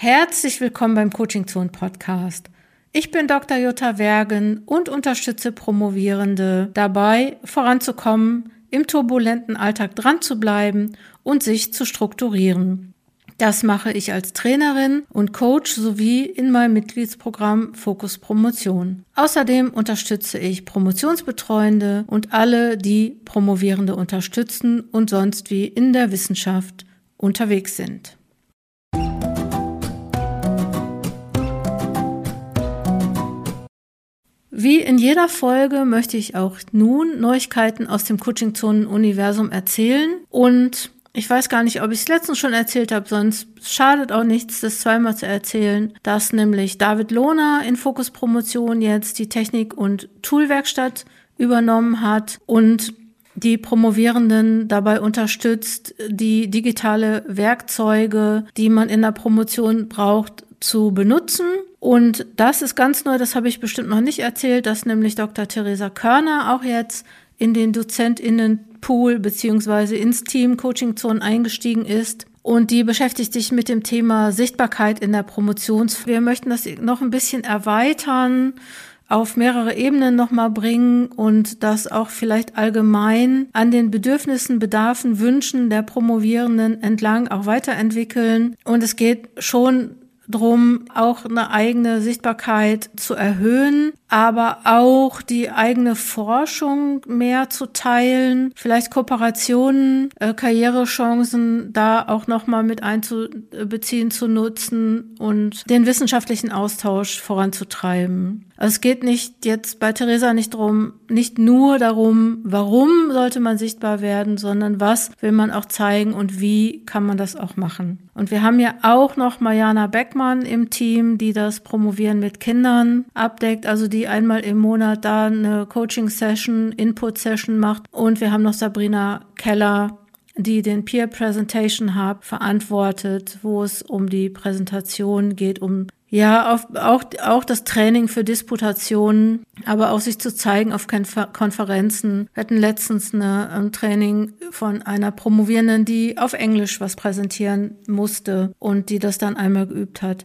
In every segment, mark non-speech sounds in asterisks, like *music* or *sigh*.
Herzlich willkommen beim Coaching Zone Podcast. Ich bin Dr. Jutta Wergen und unterstütze Promovierende dabei, voranzukommen, im turbulenten Alltag dran zu bleiben und sich zu strukturieren. Das mache ich als Trainerin und Coach sowie in meinem Mitgliedsprogramm Fokus Promotion. Außerdem unterstütze ich Promotionsbetreuende und alle, die Promovierende unterstützen und sonst wie in der Wissenschaft unterwegs sind. Wie in jeder Folge möchte ich auch nun Neuigkeiten aus dem Coaching-Zonen-Universum erzählen. Und ich weiß gar nicht, ob ich es letztens schon erzählt habe, sonst schadet auch nichts, das zweimal zu erzählen, dass nämlich David Lohner in Fokus Promotion jetzt die Technik- und Toolwerkstatt übernommen hat und die Promovierenden dabei unterstützt, die digitale Werkzeuge, die man in der Promotion braucht, zu benutzen. Und das ist ganz neu, das habe ich bestimmt noch nicht erzählt, dass nämlich Dr. Theresa Körner auch jetzt in den DozentInnenpool beziehungsweise ins Team Coaching Zone eingestiegen ist. Und die beschäftigt sich mit dem Thema Sichtbarkeit in der Promotions. Wir möchten das noch ein bisschen erweitern, auf mehrere Ebenen nochmal bringen und das auch vielleicht allgemein an den Bedürfnissen, Bedarfen, Wünschen der Promovierenden entlang auch weiterentwickeln. Und es geht schon drum, auch eine eigene Sichtbarkeit zu erhöhen, aber auch die eigene Forschung mehr zu teilen, vielleicht Kooperationen, äh, Karrierechancen da auch nochmal mit einzubeziehen, zu nutzen und den wissenschaftlichen Austausch voranzutreiben. Also es geht nicht jetzt bei Theresa nicht drum, nicht nur darum, warum sollte man sichtbar werden, sondern was will man auch zeigen und wie kann man das auch machen. Und wir haben ja auch noch Mariana Beckmann im Team, die das Promovieren mit Kindern abdeckt, also die einmal im Monat da eine Coaching-Session, Input-Session macht. Und wir haben noch Sabrina Keller, die den Peer Presentation Hub verantwortet, wo es um die Präsentation geht, um ja, auf, auch, auch das Training für Disputationen, aber auch sich zu zeigen auf Konferenzen. Wir hatten letztens eine, ein Training von einer Promovierenden, die auf Englisch was präsentieren musste und die das dann einmal geübt hat.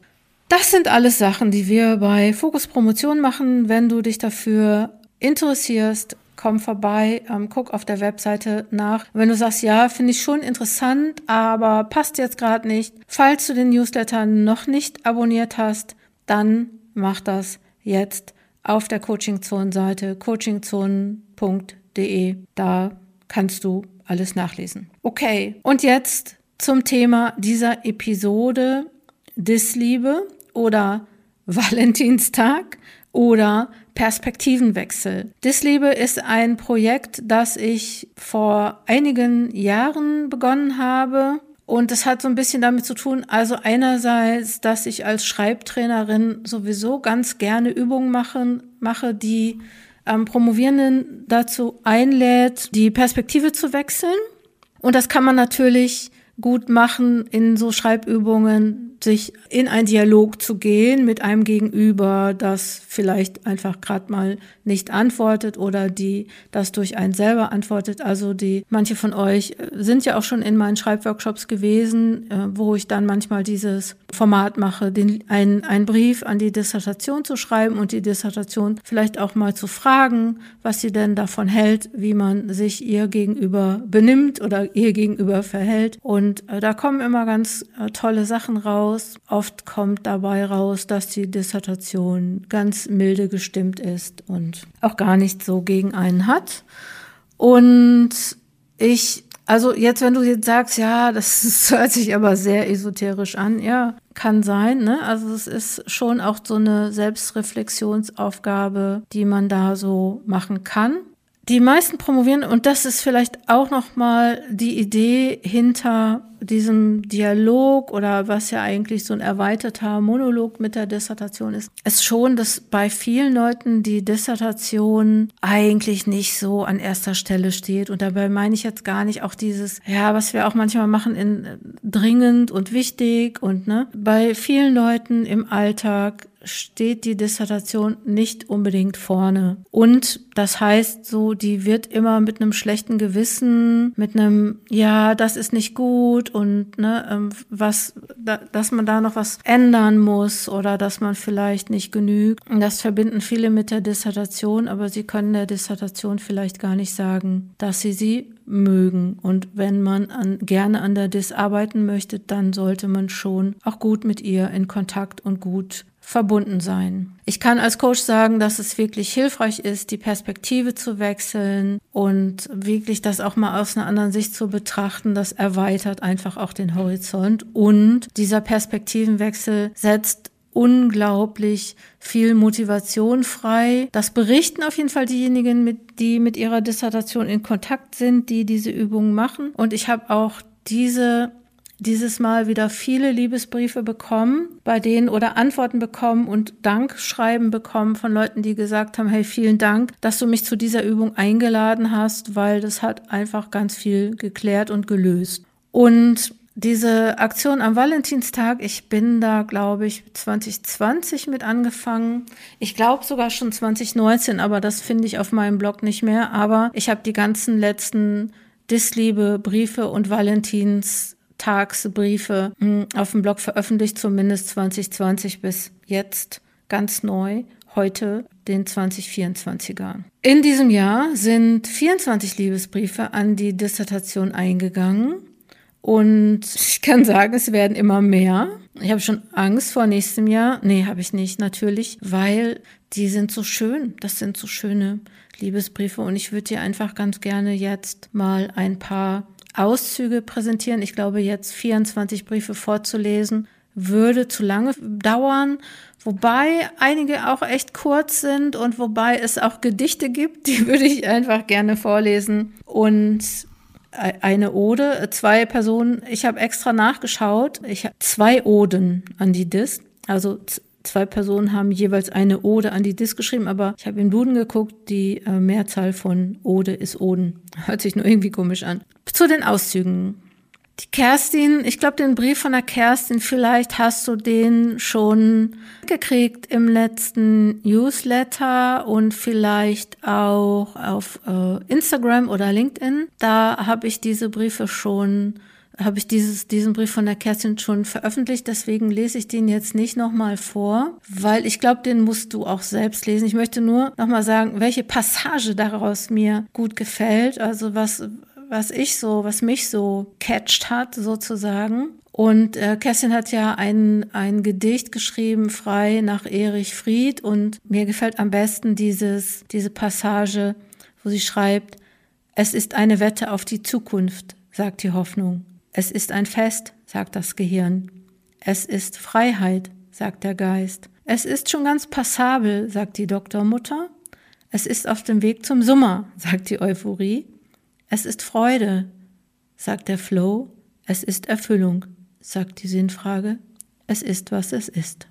Das sind alles Sachen, die wir bei Fokus Promotion machen. Wenn du dich dafür interessierst, komm vorbei, ähm, guck auf der Webseite nach. Wenn du sagst, ja, finde ich schon interessant, aber passt jetzt gerade nicht, falls du den Newsletter noch nicht abonniert hast, dann mach das jetzt auf der Coachingzone-Seite coachingzonen.de. Da kannst du alles nachlesen. Okay, und jetzt zum Thema dieser Episode Disliebe oder Valentinstag oder Perspektivenwechsel. Disliebe ist ein Projekt, das ich vor einigen Jahren begonnen habe. Und das hat so ein bisschen damit zu tun, also einerseits, dass ich als Schreibtrainerin sowieso ganz gerne Übungen machen, mache, die ähm, Promovierenden dazu einlädt, die Perspektive zu wechseln. Und das kann man natürlich gut machen in so Schreibübungen, sich in einen Dialog zu gehen mit einem Gegenüber, das vielleicht einfach gerade mal nicht antwortet oder die das durch einen selber antwortet. Also die manche von euch sind ja auch schon in meinen Schreibworkshops gewesen, äh, wo ich dann manchmal dieses Format mache, den, ein, einen Brief an die Dissertation zu schreiben und die Dissertation vielleicht auch mal zu fragen, was sie denn davon hält, wie man sich ihr gegenüber benimmt oder ihr gegenüber verhält. Und äh, da kommen immer ganz äh, tolle Sachen raus. Oft kommt dabei raus, dass die Dissertation ganz milde gestimmt ist und auch gar nicht so gegen einen hat. Und ich also jetzt, wenn du jetzt sagst, ja, *laughs* das hört sich aber sehr esoterisch an, ja, kann sein, ne? Also es ist schon auch so eine Selbstreflexionsaufgabe, die man da so machen kann. Die meisten promovieren, und das ist vielleicht auch nochmal die Idee hinter diesem Dialog oder was ja eigentlich so ein erweiterter Monolog mit der Dissertation ist, ist schon, dass bei vielen Leuten die Dissertation eigentlich nicht so an erster Stelle steht. Und dabei meine ich jetzt gar nicht auch dieses, ja, was wir auch manchmal machen in dringend und wichtig und ne, bei vielen Leuten im Alltag steht die Dissertation nicht unbedingt vorne. Und das heißt so, die wird immer mit einem schlechten Gewissen, mit einem, ja, das ist nicht gut und ne, ähm, was, da, dass man da noch was ändern muss oder dass man vielleicht nicht genügt. Das verbinden viele mit der Dissertation, aber sie können der Dissertation vielleicht gar nicht sagen, dass sie sie mögen. Und wenn man an, gerne an der Dis arbeiten möchte, dann sollte man schon auch gut mit ihr in Kontakt und gut verbunden sein. Ich kann als Coach sagen, dass es wirklich hilfreich ist, die Perspektive zu wechseln und wirklich das auch mal aus einer anderen Sicht zu betrachten. Das erweitert einfach auch den Horizont und dieser Perspektivenwechsel setzt unglaublich viel Motivation frei. Das berichten auf jeden Fall diejenigen, mit, die mit ihrer Dissertation in Kontakt sind, die diese Übungen machen. Und ich habe auch diese dieses Mal wieder viele Liebesbriefe bekommen, bei denen oder Antworten bekommen und Dankschreiben bekommen von Leuten, die gesagt haben, hey, vielen Dank, dass du mich zu dieser Übung eingeladen hast, weil das hat einfach ganz viel geklärt und gelöst. Und diese Aktion am Valentinstag, ich bin da, glaube ich, 2020 mit angefangen. Ich glaube sogar schon 2019, aber das finde ich auf meinem Blog nicht mehr. Aber ich habe die ganzen letzten Disliebe, Briefe und Valentins Tagsbriefe hm, auf dem Blog veröffentlicht, zumindest 2020 bis jetzt ganz neu, heute den 2024er. In diesem Jahr sind 24 Liebesbriefe an die Dissertation eingegangen und ich kann sagen, es werden immer mehr. Ich habe schon Angst vor nächstem Jahr. Nee, habe ich nicht, natürlich, weil die sind so schön. Das sind so schöne Liebesbriefe und ich würde dir einfach ganz gerne jetzt mal ein paar Auszüge präsentieren. Ich glaube, jetzt 24 Briefe vorzulesen, würde zu lange dauern, wobei einige auch echt kurz sind und wobei es auch Gedichte gibt, die *laughs* würde ich einfach gerne vorlesen. Und eine Ode, zwei Personen, ich habe extra nachgeschaut, ich habe zwei Oden an die Dis, also Zwei Personen haben jeweils eine Ode an die Dis geschrieben, aber ich habe im Duden geguckt, die äh, Mehrzahl von Ode ist Oden. *laughs* Hört sich nur irgendwie komisch an. Zu den Auszügen. Die Kerstin, ich glaube, den Brief von der Kerstin, vielleicht hast du den schon gekriegt im letzten Newsletter und vielleicht auch auf äh, Instagram oder LinkedIn. Da habe ich diese Briefe schon habe ich dieses, diesen Brief von der Kerstin schon veröffentlicht, deswegen lese ich den jetzt nicht nochmal vor, weil ich glaube, den musst du auch selbst lesen. Ich möchte nur nochmal sagen, welche Passage daraus mir gut gefällt, also was, was ich so, was mich so catcht hat, sozusagen. Und äh, Kerstin hat ja ein, ein Gedicht geschrieben, frei nach Erich Fried. Und mir gefällt am besten dieses, diese Passage, wo sie schreibt, es ist eine Wette auf die Zukunft, sagt die Hoffnung. Es ist ein Fest, sagt das Gehirn. Es ist Freiheit, sagt der Geist. Es ist schon ganz passabel, sagt die Doktormutter. Es ist auf dem Weg zum Sommer, sagt die Euphorie. Es ist Freude, sagt der Flow. Es ist Erfüllung, sagt die Sinnfrage. Es ist, was es ist,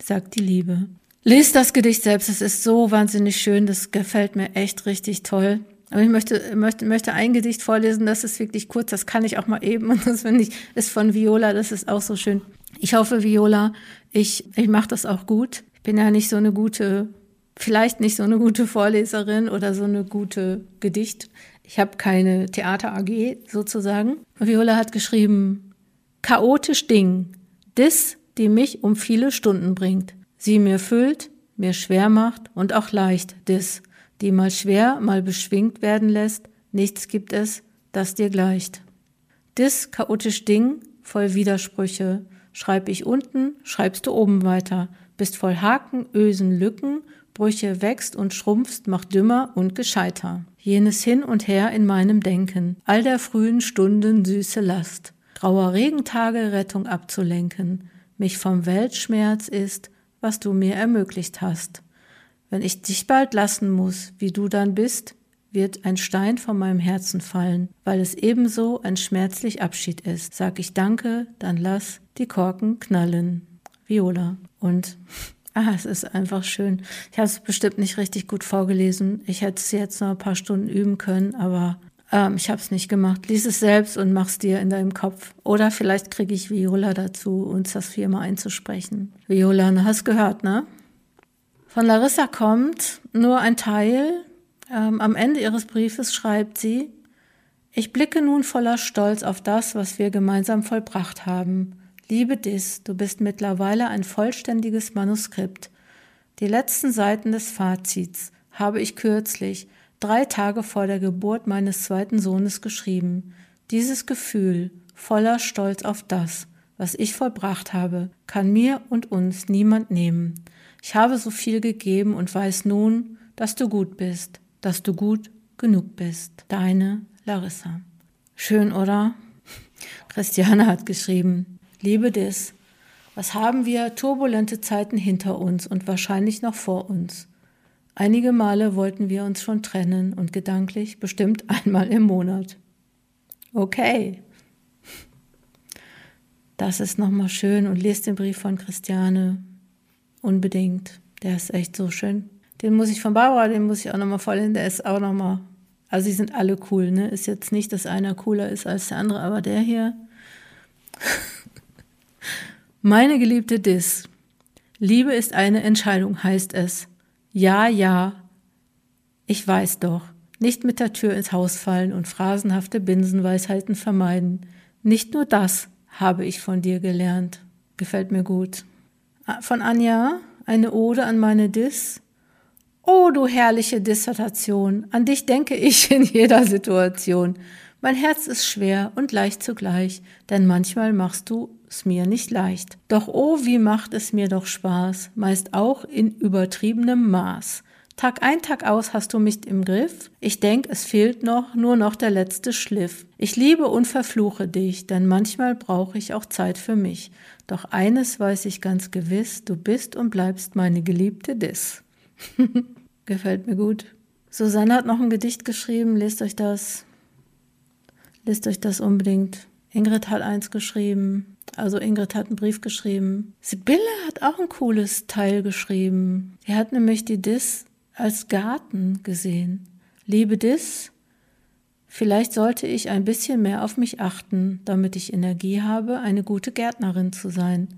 sagt die Liebe. Lies das Gedicht selbst, es ist so wahnsinnig schön, das gefällt mir echt richtig toll. Aber ich möchte, möchte, möchte ein Gedicht vorlesen, das ist wirklich kurz, das kann ich auch mal eben. *laughs* Und das finde ich, ist von Viola, das ist auch so schön. Ich hoffe, Viola, ich, ich mache das auch gut. Ich bin ja nicht so eine gute, vielleicht nicht so eine gute Vorleserin oder so eine gute Gedicht. Ich habe keine Theater AG sozusagen. Viola hat geschrieben, chaotisch Ding, dis, die mich um viele Stunden bringt. Sie mir füllt, mir schwer macht und auch leicht, dis die mal schwer, mal beschwingt werden lässt, nichts gibt es, das dir gleicht. Dis chaotisch Ding, voll Widersprüche, schreib ich unten, schreibst du oben weiter, bist voll Haken, Ösen, Lücken, Brüche wächst und schrumpfst, macht dümmer und gescheiter. Jenes hin und her in meinem Denken, all der frühen Stunden süße Last, grauer Regentage Rettung abzulenken, mich vom Weltschmerz ist, was du mir ermöglicht hast. Wenn ich dich bald lassen muss, wie du dann bist, wird ein Stein von meinem Herzen fallen, weil es ebenso ein schmerzlich Abschied ist. Sag ich Danke, dann lass die Korken knallen. Viola. Und *laughs* ah, es ist einfach schön. Ich habe es bestimmt nicht richtig gut vorgelesen. Ich hätte es jetzt noch ein paar Stunden üben können, aber ähm, ich habe es nicht gemacht. Lies es selbst und mach's dir in deinem Kopf. Oder vielleicht kriege ich Viola dazu, uns das viermal einzusprechen. Viola, du hast gehört, ne? Von Larissa kommt nur ein Teil. Ähm, am Ende ihres Briefes schreibt sie, Ich blicke nun voller Stolz auf das, was wir gemeinsam vollbracht haben. Liebe Dis, du bist mittlerweile ein vollständiges Manuskript. Die letzten Seiten des Fazits habe ich kürzlich, drei Tage vor der Geburt meines zweiten Sohnes, geschrieben. Dieses Gefühl, voller Stolz auf das, was ich vollbracht habe, kann mir und uns niemand nehmen. Ich habe so viel gegeben und weiß nun, dass du gut bist, dass du gut genug bist. Deine Larissa. Schön, oder? *laughs* Christiane hat geschrieben, liebe Dis, was haben wir turbulente Zeiten hinter uns und wahrscheinlich noch vor uns. Einige Male wollten wir uns schon trennen und gedanklich bestimmt *laughs* einmal im Monat. Okay. Das ist nochmal schön und lest den Brief von Christiane unbedingt. Der ist echt so schön. Den muss ich von Barbara, den muss ich auch nochmal voll der ist auch nochmal also sie sind alle cool, ne? Ist jetzt nicht, dass einer cooler ist als der andere, aber der hier. *laughs* Meine geliebte Dis. Liebe ist eine Entscheidung, heißt es. Ja, ja. Ich weiß doch. Nicht mit der Tür ins Haus fallen und phrasenhafte Binsenweisheiten vermeiden. Nicht nur das habe ich von dir gelernt. Gefällt mir gut. Von Anja, eine Ode an meine Dis. Oh, du herrliche Dissertation, an dich denke ich in jeder Situation. Mein Herz ist schwer und leicht zugleich, denn manchmal machst du es mir nicht leicht. Doch oh, wie macht es mir doch Spaß, meist auch in übertriebenem Maß. Tag ein, Tag aus hast du mich im Griff. Ich denk, es fehlt noch, nur noch der letzte Schliff. Ich liebe und verfluche dich, denn manchmal brauche ich auch Zeit für mich. Doch eines weiß ich ganz gewiss, du bist und bleibst meine geliebte Dis. *laughs* Gefällt mir gut. Susanne hat noch ein Gedicht geschrieben, lest euch das. Lest euch das unbedingt. Ingrid hat eins geschrieben. Also Ingrid hat einen Brief geschrieben. Sibylle hat auch ein cooles Teil geschrieben. Sie hat nämlich die Dis als Garten gesehen. Liebe Dis, vielleicht sollte ich ein bisschen mehr auf mich achten, damit ich Energie habe, eine gute Gärtnerin zu sein.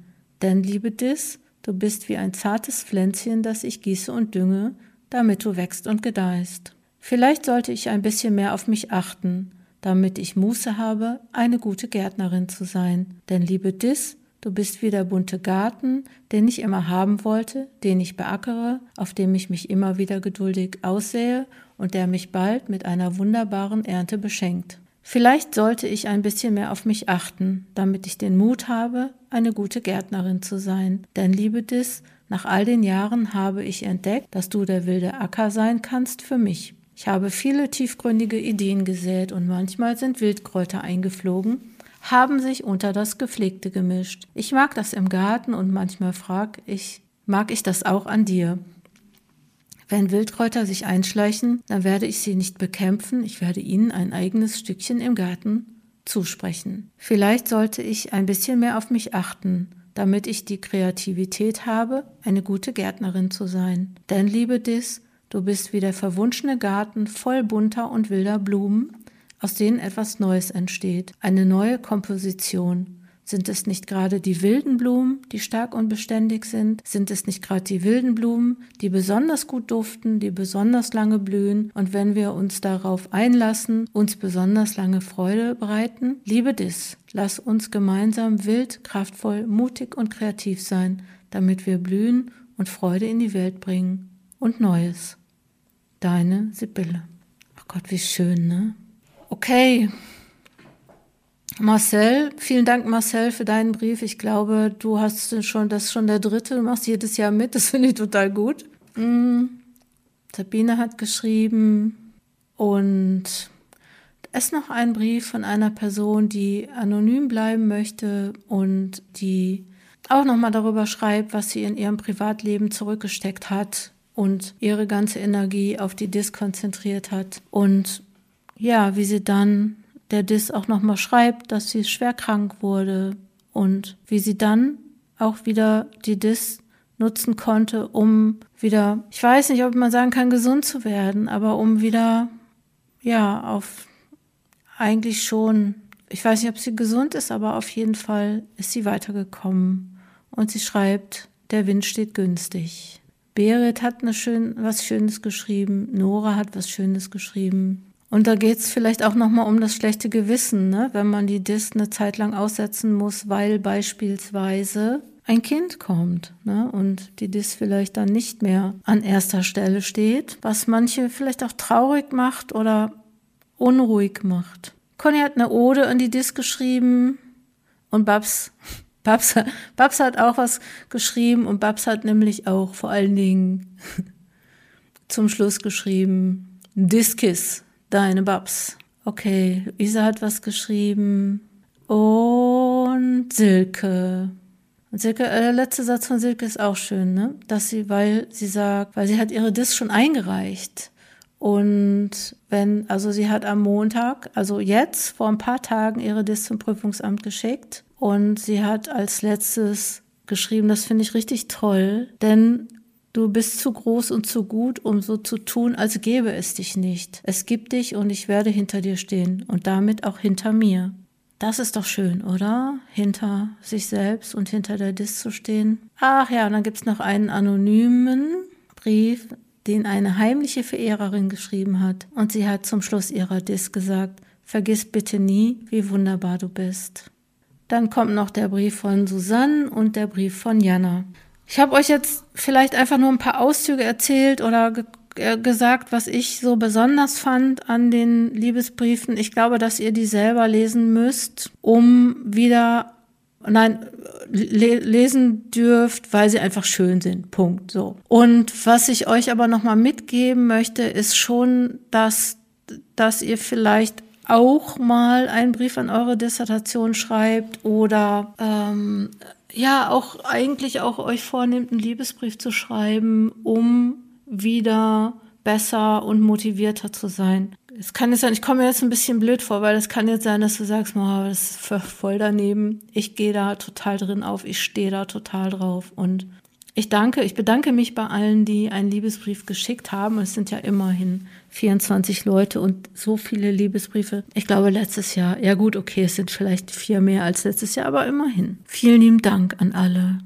Denn, liebe Dis, Du bist wie ein zartes Pflänzchen, das ich gieße und dünge, damit du wächst und gedeihst. Vielleicht sollte ich ein bisschen mehr auf mich achten, damit ich Muße habe, eine gute Gärtnerin zu sein. Denn liebe Dis, du bist wie der bunte Garten, den ich immer haben wollte, den ich beackere, auf dem ich mich immer wieder geduldig aussähe und der mich bald mit einer wunderbaren Ernte beschenkt. Vielleicht sollte ich ein bisschen mehr auf mich achten, damit ich den Mut habe, eine gute Gärtnerin zu sein. Denn liebe Dis, nach all den Jahren habe ich entdeckt, dass du der wilde Acker sein kannst für mich. Ich habe viele tiefgründige Ideen gesät und manchmal sind Wildkräuter eingeflogen, haben sich unter das Gepflegte gemischt. Ich mag das im Garten und manchmal frag ich, mag ich das auch an dir? Wenn Wildkräuter sich einschleichen, dann werde ich sie nicht bekämpfen, ich werde ihnen ein eigenes Stückchen im Garten zusprechen. Vielleicht sollte ich ein bisschen mehr auf mich achten, damit ich die Kreativität habe, eine gute Gärtnerin zu sein. Denn, liebe Dis, du bist wie der verwunschene Garten voll bunter und wilder Blumen, aus denen etwas Neues entsteht, eine neue Komposition. Sind es nicht gerade die wilden Blumen, die stark und beständig sind? Sind es nicht gerade die wilden Blumen, die besonders gut duften, die besonders lange blühen und wenn wir uns darauf einlassen, uns besonders lange Freude bereiten? Liebe Dis, lass uns gemeinsam wild, kraftvoll, mutig und kreativ sein, damit wir blühen und Freude in die Welt bringen und Neues. Deine Sibylle. Ach Gott, wie schön, ne? Okay, Marcel, vielen Dank, Marcel, für deinen Brief. Ich glaube, du hast schon, das ist schon der dritte, du machst jedes Jahr mit, das *laughs* finde ich total gut. Mhm. Sabine hat geschrieben und es ist noch ein Brief von einer Person, die anonym bleiben möchte und die auch nochmal darüber schreibt, was sie in ihrem Privatleben zurückgesteckt hat und ihre ganze Energie auf die Dis konzentriert hat und ja, wie sie dann der Dis auch nochmal schreibt, dass sie schwer krank wurde und wie sie dann auch wieder die Dis nutzen konnte, um wieder, ich weiß nicht, ob man sagen kann, gesund zu werden, aber um wieder, ja, auf eigentlich schon, ich weiß nicht, ob sie gesund ist, aber auf jeden Fall ist sie weitergekommen. Und sie schreibt, der Wind steht günstig. Berit hat eine schön, was Schönes geschrieben, Nora hat was Schönes geschrieben. Und da geht es vielleicht auch nochmal um das schlechte Gewissen, ne? wenn man die Dis eine Zeit lang aussetzen muss, weil beispielsweise ein Kind kommt ne? und die Dis vielleicht dann nicht mehr an erster Stelle steht, was manche vielleicht auch traurig macht oder unruhig macht. Conny hat eine Ode an die Dis geschrieben und Babs, *laughs* Babs, Babs hat auch was geschrieben und Babs hat nämlich auch vor allen Dingen *laughs* zum Schluss geschrieben, Diskis, deine Babs. Okay, Isa hat was geschrieben und Silke. Und Silke, äh, der letzte Satz von Silke ist auch schön, ne? Dass sie, weil sie sagt, weil sie hat ihre Dis schon eingereicht. Und wenn, also sie hat am Montag, also jetzt vor ein paar Tagen ihre Dis zum Prüfungsamt geschickt. Und sie hat als letztes geschrieben, das finde ich richtig toll, denn Du bist zu groß und zu gut, um so zu tun, als gäbe es dich nicht. Es gibt dich und ich werde hinter dir stehen und damit auch hinter mir. Das ist doch schön, oder? Hinter sich selbst und hinter der Dis zu stehen. Ach ja, und dann gibt's noch einen anonymen Brief, den eine heimliche Verehrerin geschrieben hat. Und sie hat zum Schluss ihrer Dis gesagt, vergiss bitte nie, wie wunderbar du bist. Dann kommt noch der Brief von Susanne und der Brief von Jana. Ich habe euch jetzt vielleicht einfach nur ein paar Auszüge erzählt oder ge äh, gesagt, was ich so besonders fand an den Liebesbriefen. Ich glaube, dass ihr die selber lesen müsst, um wieder, nein, le lesen dürft, weil sie einfach schön sind. Punkt. So. Und was ich euch aber nochmal mitgeben möchte, ist schon, dass, dass ihr vielleicht auch mal einen Brief an eure Dissertation schreibt oder ähm, ja auch eigentlich auch euch vornehmt, einen Liebesbrief zu schreiben, um wieder besser und motivierter zu sein. Es kann jetzt sein, ich komme mir jetzt ein bisschen blöd vor, weil es kann jetzt sein, dass du sagst, oh, das ist voll daneben. Ich gehe da total drin auf, ich stehe da total drauf. Und ich danke, ich bedanke mich bei allen, die einen Liebesbrief geschickt haben. Es sind ja immerhin 24 Leute und so viele Liebesbriefe. Ich glaube, letztes Jahr, ja gut, okay, es sind vielleicht vier mehr als letztes Jahr, aber immerhin. Vielen lieben Dank an alle.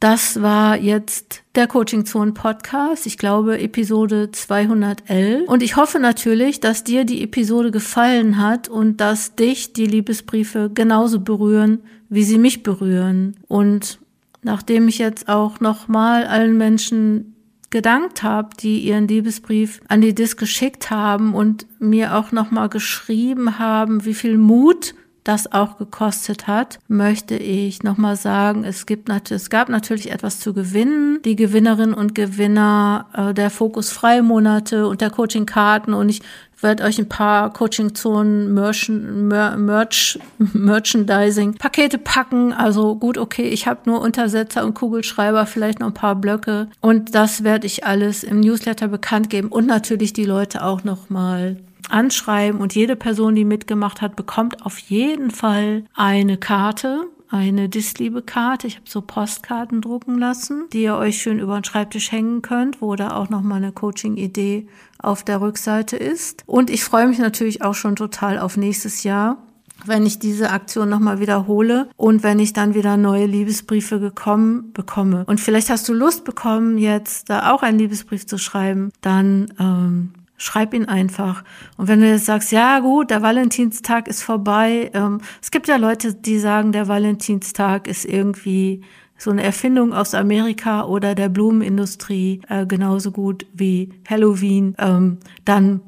Das war jetzt der Coaching Zone Podcast. Ich glaube, Episode 211. Und ich hoffe natürlich, dass dir die Episode gefallen hat und dass dich die Liebesbriefe genauso berühren, wie sie mich berühren. Und nachdem ich jetzt auch nochmal allen Menschen gedankt habe, die ihren Liebesbrief an die Dis geschickt haben und mir auch nochmal geschrieben haben, wie viel Mut das auch gekostet hat, möchte ich nochmal sagen, es gibt es gab natürlich etwas zu gewinnen. Die Gewinnerinnen und Gewinner äh, der Fokus Freimonate und der Coaching Karten und ich werde euch ein paar Coaching-Zonen, Merch, *laughs* Merchandising, Pakete packen. Also gut, okay, ich habe nur Untersetzer und Kugelschreiber, vielleicht noch ein paar Blöcke. Und das werde ich alles im Newsletter bekannt geben und natürlich die Leute auch noch mal anschreiben. Und jede Person, die mitgemacht hat, bekommt auf jeden Fall eine Karte eine Disliebe-Karte. Ich habe so Postkarten drucken lassen, die ihr euch schön über den Schreibtisch hängen könnt, wo da auch nochmal eine Coaching-Idee auf der Rückseite ist. Und ich freue mich natürlich auch schon total auf nächstes Jahr wenn ich diese Aktion nochmal wiederhole und wenn ich dann wieder neue Liebesbriefe gekommen bekomme. Und vielleicht hast du Lust bekommen, jetzt da auch einen Liebesbrief zu schreiben, dann ähm, schreib ihn einfach. Und wenn du jetzt sagst, ja gut, der Valentinstag ist vorbei, ähm, es gibt ja Leute, die sagen, der Valentinstag ist irgendwie so eine Erfindung aus Amerika oder der Blumenindustrie äh, genauso gut wie Halloween, ähm, dann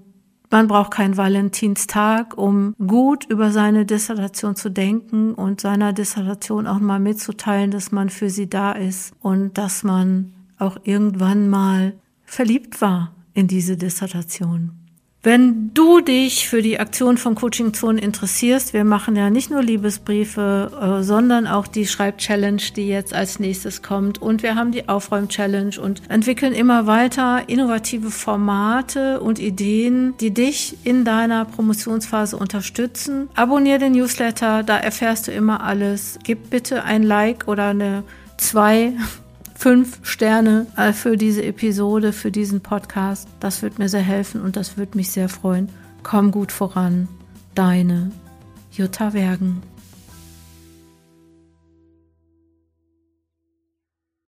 man braucht keinen Valentinstag, um gut über seine Dissertation zu denken und seiner Dissertation auch mal mitzuteilen, dass man für sie da ist und dass man auch irgendwann mal verliebt war in diese Dissertation. Wenn du dich für die Aktion von Coaching Zone interessierst, wir machen ja nicht nur Liebesbriefe, äh, sondern auch die Schreib-Challenge, die jetzt als nächstes kommt. Und wir haben die Aufräum-Challenge und entwickeln immer weiter innovative Formate und Ideen, die dich in deiner Promotionsphase unterstützen. Abonnier den Newsletter, da erfährst du immer alles. Gib bitte ein Like oder eine zwei fünf Sterne äh, für diese Episode, für diesen Podcast. Das wird mir sehr helfen und das wird mich sehr freuen. Komm gut voran. Deine Jutta Wergen.